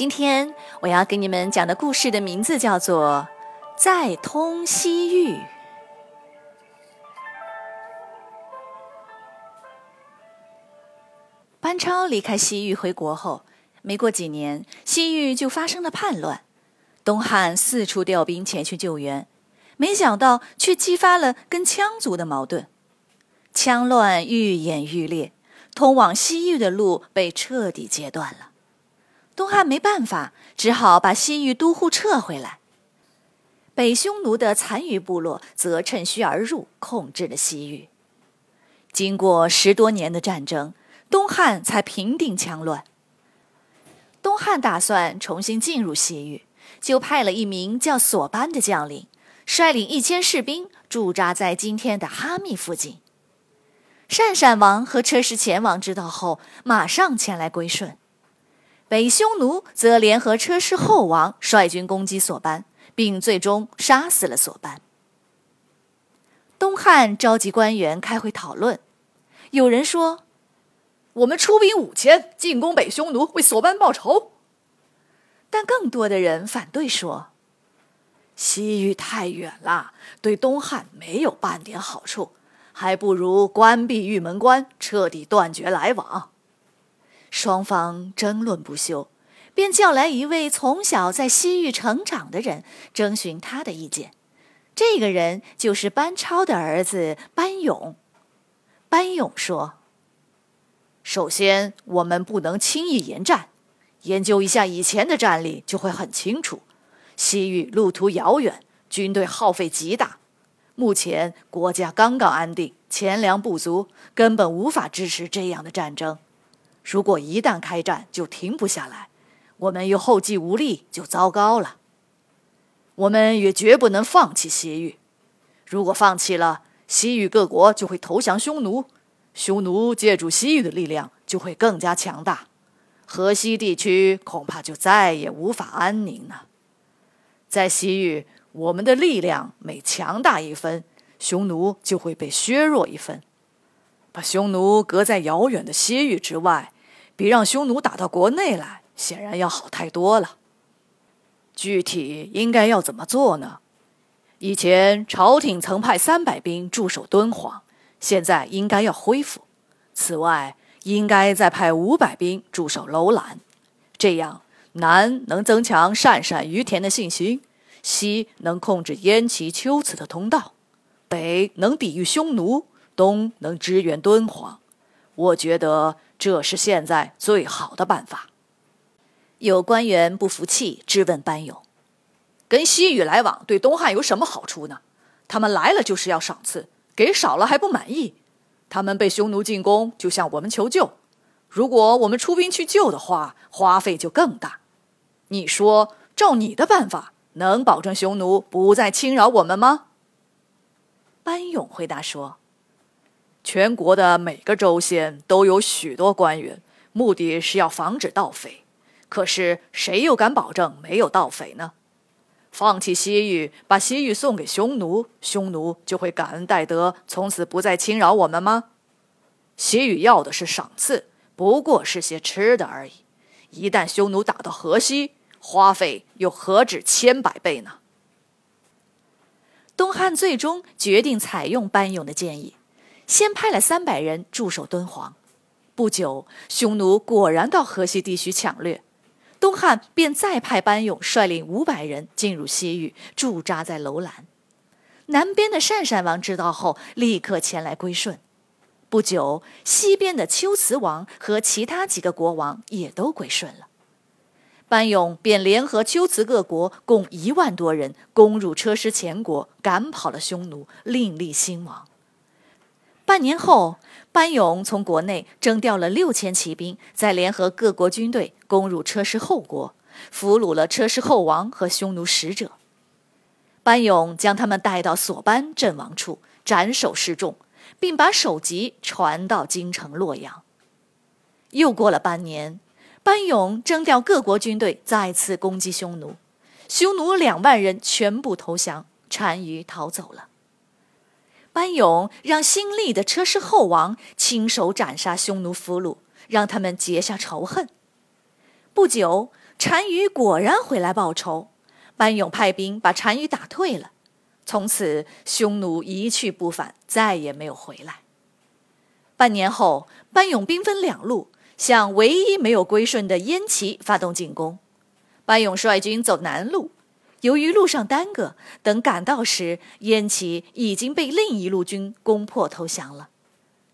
今天我要给你们讲的故事的名字叫做《再通西域》。班超离开西域回国后，没过几年，西域就发生了叛乱。东汉四处调兵前去救援，没想到却激发了跟羌族的矛盾，羌乱愈演愈烈，通往西域的路被彻底截断了。东汉没办法，只好把西域都护撤回来。北匈奴的残余部落则趁虚而入，控制了西域。经过十多年的战争，东汉才平定羌乱。东汉打算重新进入西域，就派了一名叫索班的将领，率领一千士兵驻扎在今天的哈密附近。鄯善王和车师前王知道后，马上前来归顺。北匈奴则联合车师后王率军攻击索班，并最终杀死了索班。东汉召集官员开会讨论，有人说：“我们出兵五千进攻北匈奴，为索班报仇。”但更多的人反对说：“西域太远了，对东汉没有半点好处，还不如关闭玉门关，彻底断绝来往。”双方争论不休，便叫来一位从小在西域成长的人，征询他的意见。这个人就是班超的儿子班勇。班勇说：“首先，我们不能轻易言战。研究一下以前的战例，就会很清楚。西域路途遥远，军队耗费极大。目前国家刚刚安定，钱粮不足，根本无法支持这样的战争。”如果一旦开战就停不下来，我们又后继无力，就糟糕了。我们也绝不能放弃西域。如果放弃了，西域各国就会投降匈奴，匈奴借助西域的力量就会更加强大，河西地区恐怕就再也无法安宁了。在西域，我们的力量每强大一分，匈奴就会被削弱一分。把匈奴隔在遥远的西域之外，比让匈奴打到国内来显然要好太多了。具体应该要怎么做呢？以前朝廷曾派三百兵驻守敦煌，现在应该要恢复。此外，应该再派五百兵驻守楼兰，这样南能增强鄯善、于田的信心，西能控制燕齐、龟兹的通道，北能抵御匈奴。东能支援敦煌，我觉得这是现在最好的办法。有官员不服气，质问班勇：“跟西域来往对东汉有什么好处呢？他们来了就是要赏赐，给少了还不满意。他们被匈奴进攻，就向我们求救。如果我们出兵去救的话，花费就更大。你说，照你的办法，能保证匈奴不再侵扰我们吗？”班勇回答说。全国的每个州县都有许多官员，目的是要防止盗匪。可是谁又敢保证没有盗匪呢？放弃西域，把西域送给匈奴，匈奴就会感恩戴德，从此不再侵扰我们吗？西域要的是赏赐，不过是些吃的而已。一旦匈奴打到河西，花费又何止千百倍呢？东汉最终决定采用班勇的建议。先派了三百人驻守敦煌，不久，匈奴果然到河西地区抢掠，东汉便再派班勇率领五百人进入西域，驻扎在楼兰。南边的鄯善王知道后，立刻前来归顺。不久，西边的龟兹王和其他几个国王也都归顺了。班勇便联合龟兹各国共一万多人，攻入车师前国，赶跑了匈奴，另立新王。半年后，班勇从国内征调了六千骑兵，再联合各国军队攻入车师后国，俘虏了车师后王和匈奴使者。班勇将他们带到索班阵亡处斩首示众，并把首级传到京城洛阳。又过了半年，班勇征调各国军队再次攻击匈奴，匈奴两万人全部投降，单于逃走了。班勇让新立的车师后王亲手斩杀匈奴俘虏，让他们结下仇恨。不久，单于果然回来报仇，班勇派兵把单于打退了。从此，匈奴一去不返，再也没有回来。半年后，班勇兵分两路。向唯一没有归顺的燕齐发动进攻，班勇率军走南路，由于路上耽搁，等赶到时，燕齐已经被另一路军攻破投降了。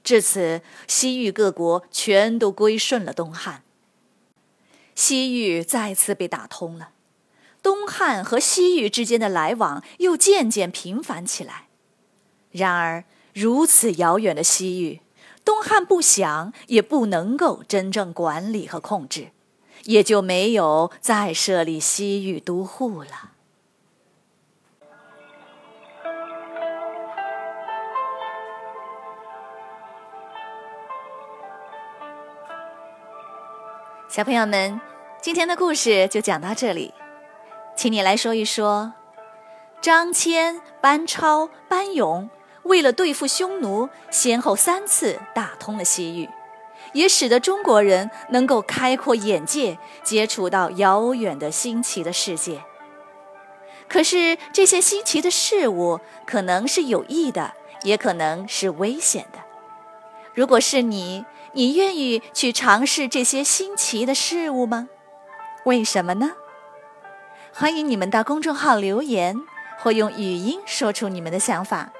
至此，西域各国全都归顺了东汉，西域再次被打通了，东汉和西域之间的来往又渐渐频繁起来。然而，如此遥远的西域。东汉不想，也不能够真正管理和控制，也就没有再设立西域都护了。小朋友们，今天的故事就讲到这里，请你来说一说张骞、班超、班勇。为了对付匈奴，先后三次打通了西域，也使得中国人能够开阔眼界，接触到遥远的新奇的世界。可是这些新奇的事物可能是有益的，也可能是危险的。如果是你，你愿意去尝试这些新奇的事物吗？为什么呢？欢迎你们到公众号留言，或用语音说出你们的想法。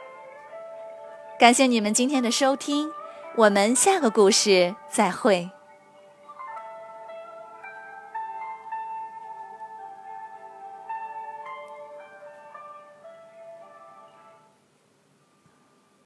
感谢你们今天的收听，我们下个故事再会。